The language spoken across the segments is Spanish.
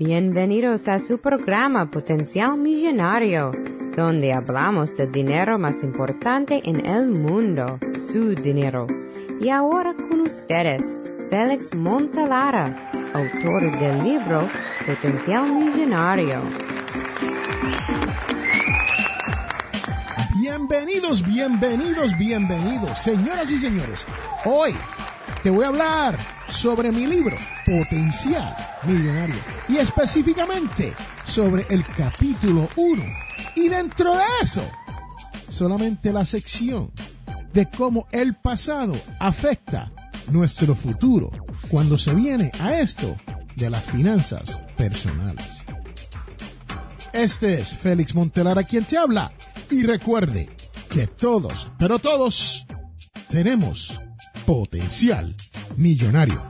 Bienvenidos a su programa Potencial Millonario, donde hablamos del dinero más importante en el mundo, su dinero. Y ahora con ustedes, Félix Montalara, autor del libro Potencial Millonario. Bienvenidos, bienvenidos, bienvenidos, señoras y señores. Hoy te voy a hablar sobre mi libro Potencial Millonario y específicamente sobre el capítulo 1 y dentro de eso solamente la sección de cómo el pasado afecta nuestro futuro cuando se viene a esto de las finanzas personales. Este es Félix Montelara quien te habla y recuerde que todos, pero todos, tenemos potencial millonario.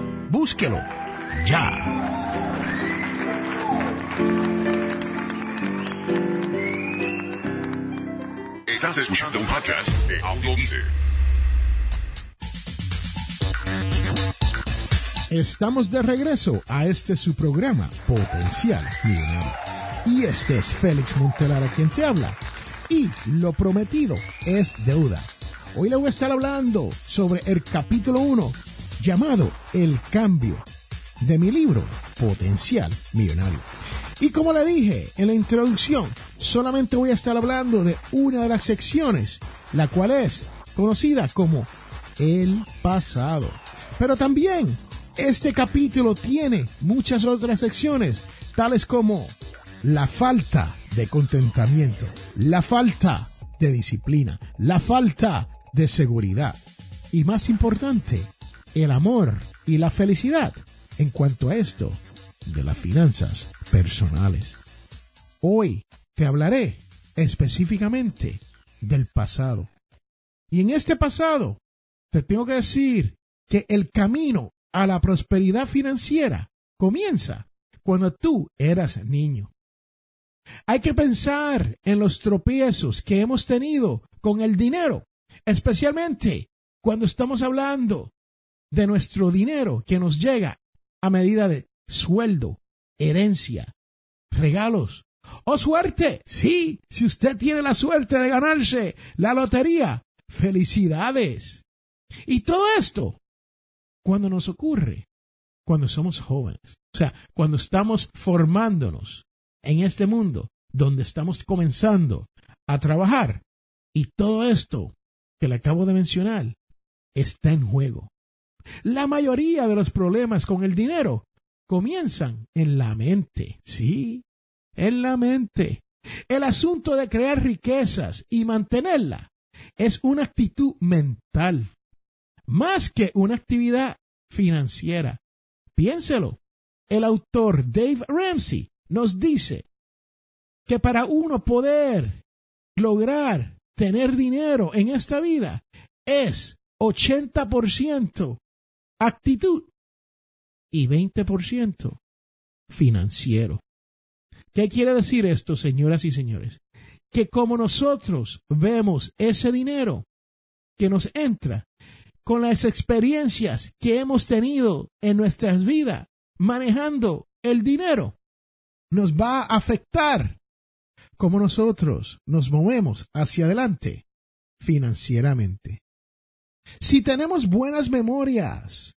Búsquelo ya. Estás escuchando un podcast de Audio Estamos de regreso a este su programa Potencial Millonario. Y este es Félix Montelara quien te habla. Y lo prometido es deuda. Hoy le voy a estar hablando sobre el capítulo 1 llamado El cambio de mi libro Potencial Millonario. Y como le dije en la introducción, solamente voy a estar hablando de una de las secciones, la cual es conocida como el pasado. Pero también este capítulo tiene muchas otras secciones, tales como la falta de contentamiento, la falta de disciplina, la falta de seguridad y más importante, el amor y la felicidad en cuanto a esto de las finanzas personales. Hoy te hablaré específicamente del pasado. Y en este pasado te tengo que decir que el camino a la prosperidad financiera comienza cuando tú eras niño. Hay que pensar en los tropiezos que hemos tenido con el dinero, especialmente cuando estamos hablando de nuestro dinero que nos llega a medida de sueldo, herencia, regalos o suerte. Sí, si usted tiene la suerte de ganarse la lotería, felicidades. Y todo esto, cuando nos ocurre, cuando somos jóvenes, o sea, cuando estamos formándonos en este mundo, donde estamos comenzando a trabajar, y todo esto que le acabo de mencionar está en juego. La mayoría de los problemas con el dinero comienzan en la mente, sí, en la mente. El asunto de crear riquezas y mantenerla es una actitud mental, más que una actividad financiera. Piénselo. El autor Dave Ramsey nos dice que para uno poder lograr tener dinero en esta vida es 80% actitud y 20% financiero. ¿Qué quiere decir esto, señoras y señores? Que como nosotros vemos ese dinero que nos entra con las experiencias que hemos tenido en nuestras vidas manejando el dinero, nos va a afectar como nosotros nos movemos hacia adelante financieramente. Si tenemos buenas memorias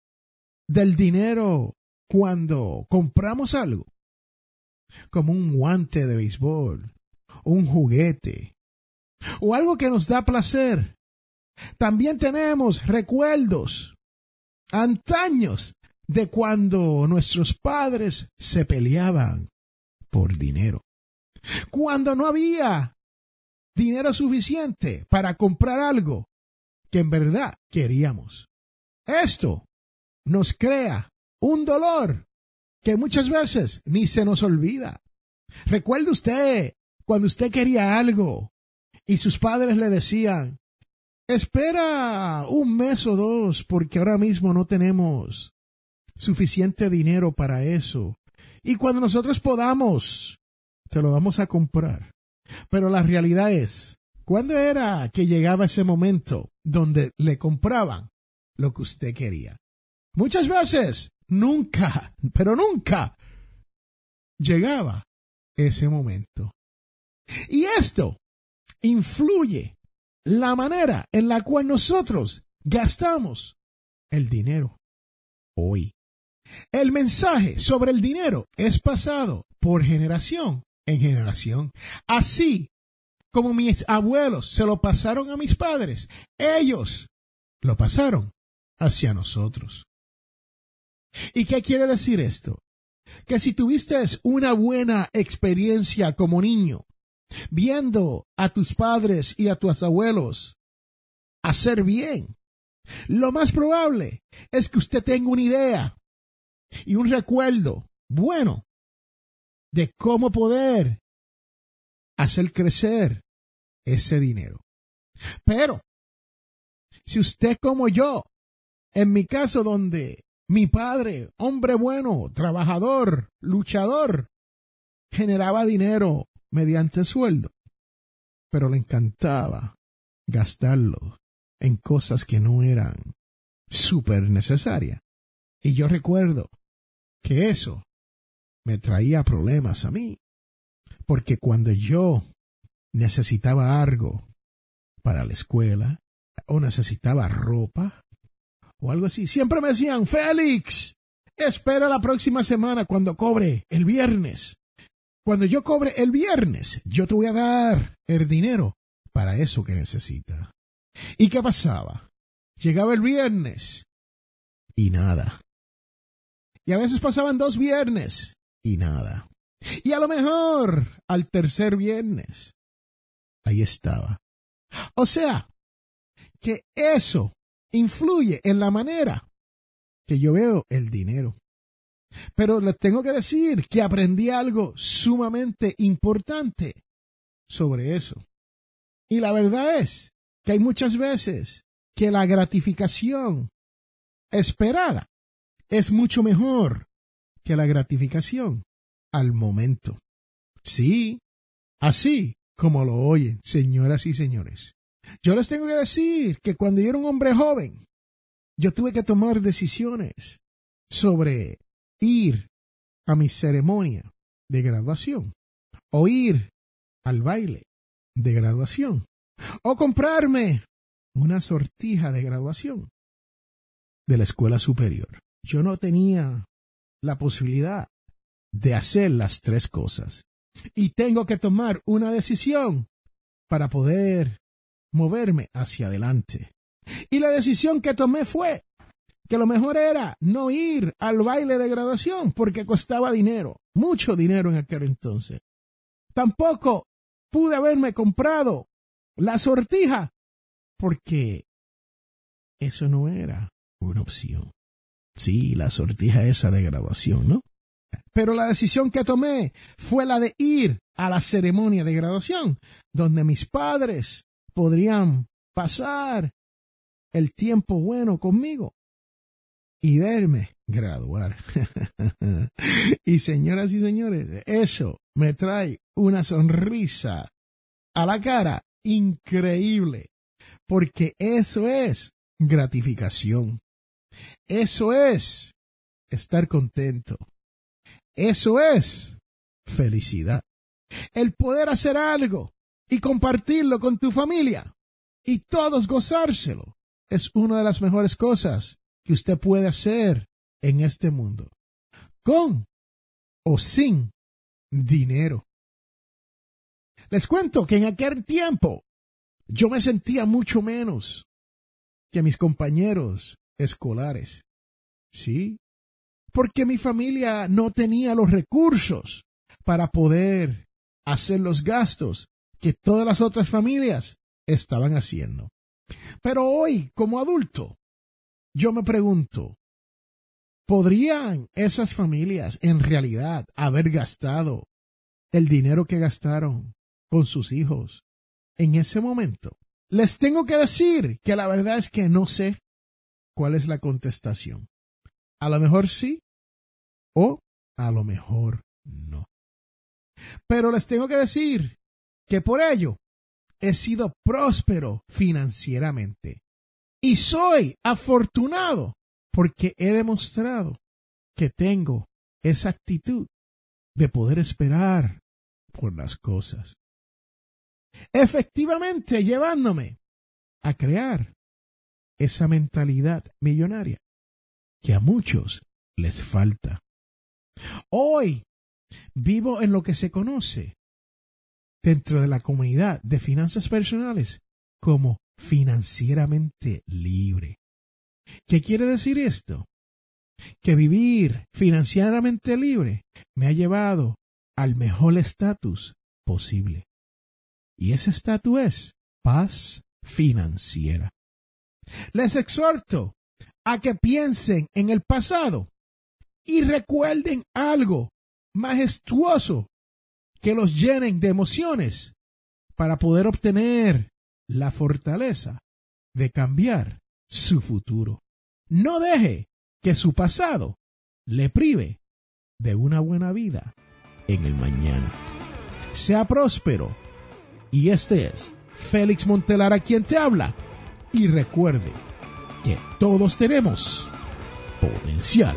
del dinero cuando compramos algo, como un guante de béisbol, un juguete, o algo que nos da placer, también tenemos recuerdos antaños de cuando nuestros padres se peleaban por dinero. Cuando no había dinero suficiente para comprar algo que en verdad queríamos. Esto nos crea un dolor que muchas veces ni se nos olvida. Recuerde usted cuando usted quería algo y sus padres le decían, espera un mes o dos porque ahora mismo no tenemos suficiente dinero para eso. Y cuando nosotros podamos, te lo vamos a comprar. Pero la realidad es, ¿cuándo era que llegaba ese momento donde le compraban lo que usted quería? Muchas veces, nunca, pero nunca llegaba ese momento. Y esto influye la manera en la cual nosotros gastamos el dinero hoy. El mensaje sobre el dinero es pasado por generación en generación. Así como mis abuelos se lo pasaron a mis padres, ellos lo pasaron hacia nosotros. ¿Y qué quiere decir esto? Que si tuviste una buena experiencia como niño, viendo a tus padres y a tus abuelos hacer bien, lo más probable es que usted tenga una idea y un recuerdo bueno de cómo poder hacer crecer ese dinero. Pero, si usted como yo, en mi caso donde mi padre, hombre bueno, trabajador, luchador, generaba dinero mediante sueldo, pero le encantaba gastarlo en cosas que no eran súper necesarias. Y yo recuerdo que eso me traía problemas a mí, porque cuando yo necesitaba algo para la escuela, o necesitaba ropa, o algo así, siempre me decían, Félix, espera la próxima semana cuando cobre el viernes. Cuando yo cobre el viernes, yo te voy a dar el dinero para eso que necesita. ¿Y qué pasaba? Llegaba el viernes y nada. Y a veces pasaban dos viernes y nada. Y a lo mejor al tercer viernes, ahí estaba. O sea, que eso influye en la manera que yo veo el dinero. Pero les tengo que decir que aprendí algo sumamente importante sobre eso. Y la verdad es que hay muchas veces que la gratificación esperada es mucho mejor que la gratificación al momento. Sí, así como lo oyen, señoras y señores. Yo les tengo que decir que cuando yo era un hombre joven, yo tuve que tomar decisiones sobre ir a mi ceremonia de graduación o ir al baile de graduación o comprarme una sortija de graduación de la escuela superior. Yo no tenía la posibilidad de hacer las tres cosas y tengo que tomar una decisión para poder moverme hacia adelante. Y la decisión que tomé fue que lo mejor era no ir al baile de graduación porque costaba dinero, mucho dinero en aquel entonces. Tampoco pude haberme comprado la sortija porque eso no era una opción. Sí, la sortija esa de graduación, ¿no? Pero la decisión que tomé fue la de ir a la ceremonia de graduación, donde mis padres podrían pasar el tiempo bueno conmigo y verme graduar. y señoras y señores, eso me trae una sonrisa a la cara increíble, porque eso es gratificación. Eso es estar contento. Eso es felicidad. El poder hacer algo y compartirlo con tu familia y todos gozárselo es una de las mejores cosas que usted puede hacer en este mundo, con o sin dinero. Les cuento que en aquel tiempo yo me sentía mucho menos que mis compañeros escolares. Sí, porque mi familia no tenía los recursos para poder hacer los gastos que todas las otras familias estaban haciendo. Pero hoy, como adulto, yo me pregunto, ¿Podrían esas familias en realidad haber gastado el dinero que gastaron con sus hijos en ese momento? Les tengo que decir que la verdad es que no sé cuál es la contestación. A lo mejor sí o a lo mejor no. Pero les tengo que decir que por ello he sido próspero financieramente y soy afortunado porque he demostrado que tengo esa actitud de poder esperar por las cosas. Efectivamente llevándome a crear esa mentalidad millonaria que a muchos les falta. Hoy vivo en lo que se conoce dentro de la comunidad de finanzas personales como financieramente libre. ¿Qué quiere decir esto? Que vivir financieramente libre me ha llevado al mejor estatus posible. Y ese estatus es paz financiera. Les exhorto a que piensen en el pasado y recuerden algo majestuoso que los llenen de emociones para poder obtener la fortaleza de cambiar su futuro. No deje que su pasado le prive de una buena vida en el mañana. Sea próspero. Y este es Félix Montelar a quien te habla. Y recuerde que todos tenemos potencial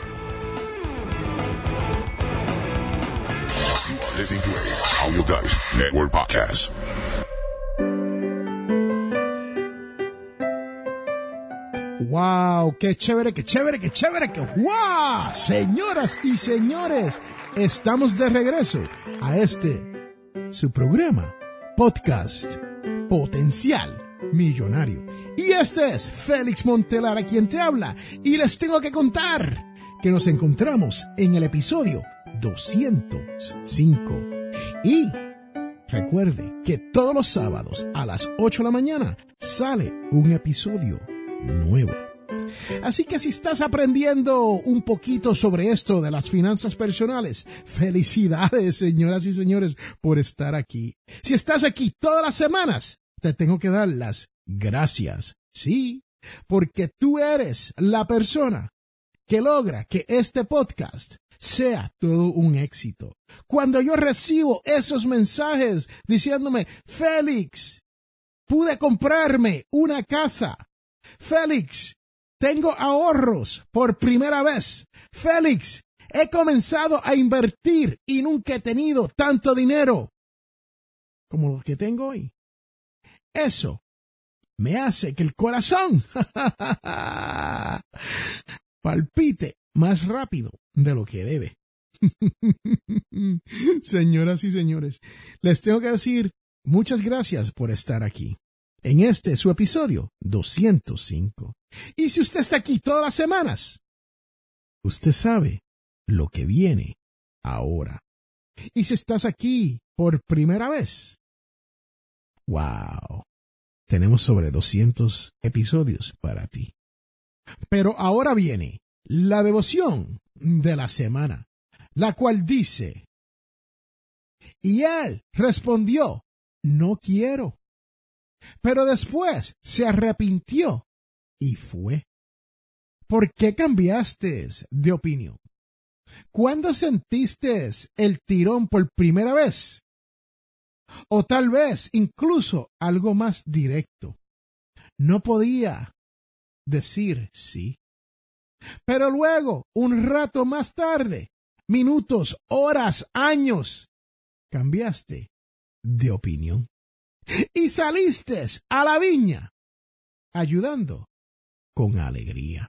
Audio Guys Network Podcast. ¡Wow! ¡Qué chévere, qué chévere, qué chévere! ¡Qué wow! Señoras y señores, estamos de regreso a este, su programa, podcast, Potencial Millonario. Y este es Félix Montelar a quien te habla. Y les tengo que contar que nos encontramos en el episodio 205. Y recuerde que todos los sábados a las 8 de la mañana sale un episodio nuevo. Así que si estás aprendiendo un poquito sobre esto de las finanzas personales, felicidades, señoras y señores, por estar aquí. Si estás aquí todas las semanas, te tengo que dar las gracias. Sí, porque tú eres la persona que logra que este podcast sea todo un éxito. Cuando yo recibo esos mensajes diciéndome, Félix, pude comprarme una casa. Félix, tengo ahorros por primera vez. Félix, he comenzado a invertir y nunca he tenido tanto dinero como lo que tengo hoy. Eso me hace que el corazón palpite más rápido de lo que debe. Señoras y señores, les tengo que decir muchas gracias por estar aquí en este su episodio 205. Y si usted está aquí todas las semanas, usted sabe lo que viene ahora. Y si estás aquí por primera vez, wow, tenemos sobre 200 episodios para ti. Pero ahora viene la devoción de la semana, la cual dice, y él respondió, no quiero. Pero después se arrepintió y fue. ¿Por qué cambiaste de opinión? ¿Cuándo sentiste el tirón por primera vez? O tal vez incluso algo más directo. No podía decir sí. Pero luego, un rato más tarde, minutos, horas, años, cambiaste de opinión y saliste a la viña ayudando con alegría.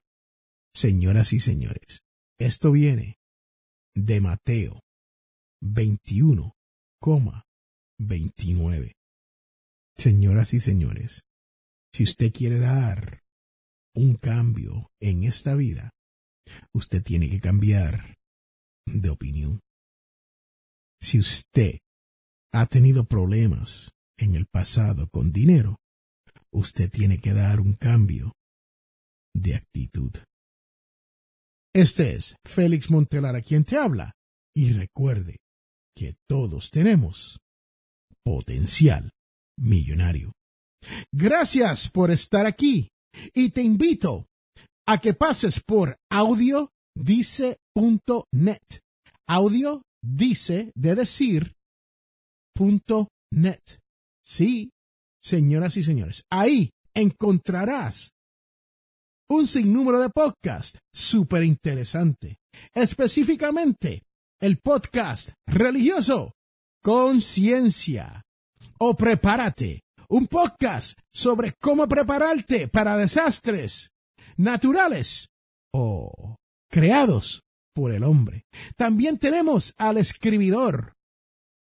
Señoras y señores, esto viene de Mateo 21,29. Señoras y señores, si usted quiere dar un cambio en esta vida, usted tiene que cambiar de opinión. Si usted ha tenido problemas en el pasado con dinero, usted tiene que dar un cambio de actitud. Este es Félix Montelar a quien te habla y recuerde que todos tenemos potencial millonario. Gracias por estar aquí y te invito a que pases por audiodice.net. Audio dice de decir. Sí, señoras y señores, ahí encontrarás un sinnúmero de podcasts súper interesante. Específicamente, el podcast religioso Conciencia o Prepárate, un podcast sobre cómo prepararte para desastres naturales o creados por el hombre. También tenemos al escribidor,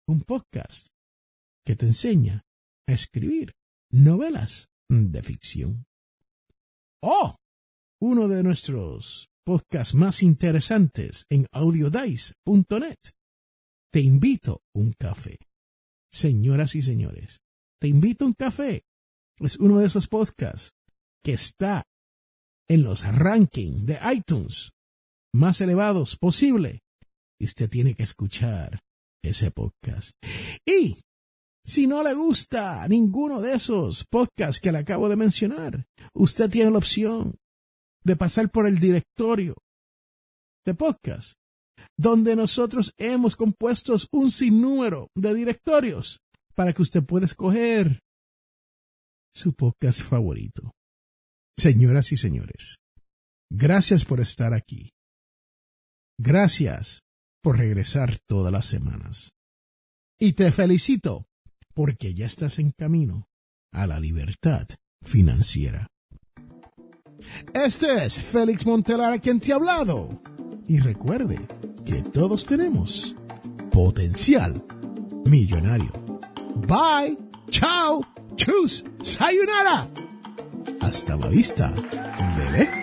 un podcast que te enseña a escribir novelas de ficción. Oh, uno de nuestros podcasts más interesantes en audiodice.net. Te invito un café. Señoras y señores, te invito a un café. Es uno de esos podcasts que está en los rankings de iTunes más elevados posible. Y usted tiene que escuchar ese podcast. Y si no le gusta ninguno de esos podcasts que le acabo de mencionar, usted tiene la opción de pasar por el directorio de podcast, donde nosotros hemos compuesto un sinnúmero de directorios para que usted pueda escoger su podcast favorito. Señoras y señores, gracias por estar aquí. Gracias por regresar todas las semanas. Y te felicito porque ya estás en camino a la libertad financiera. Este es Félix Montelar a quien te ha hablado. Y recuerde que todos tenemos potencial millonario. Bye, chao, chus, sayonara. Hasta la vista, bebé.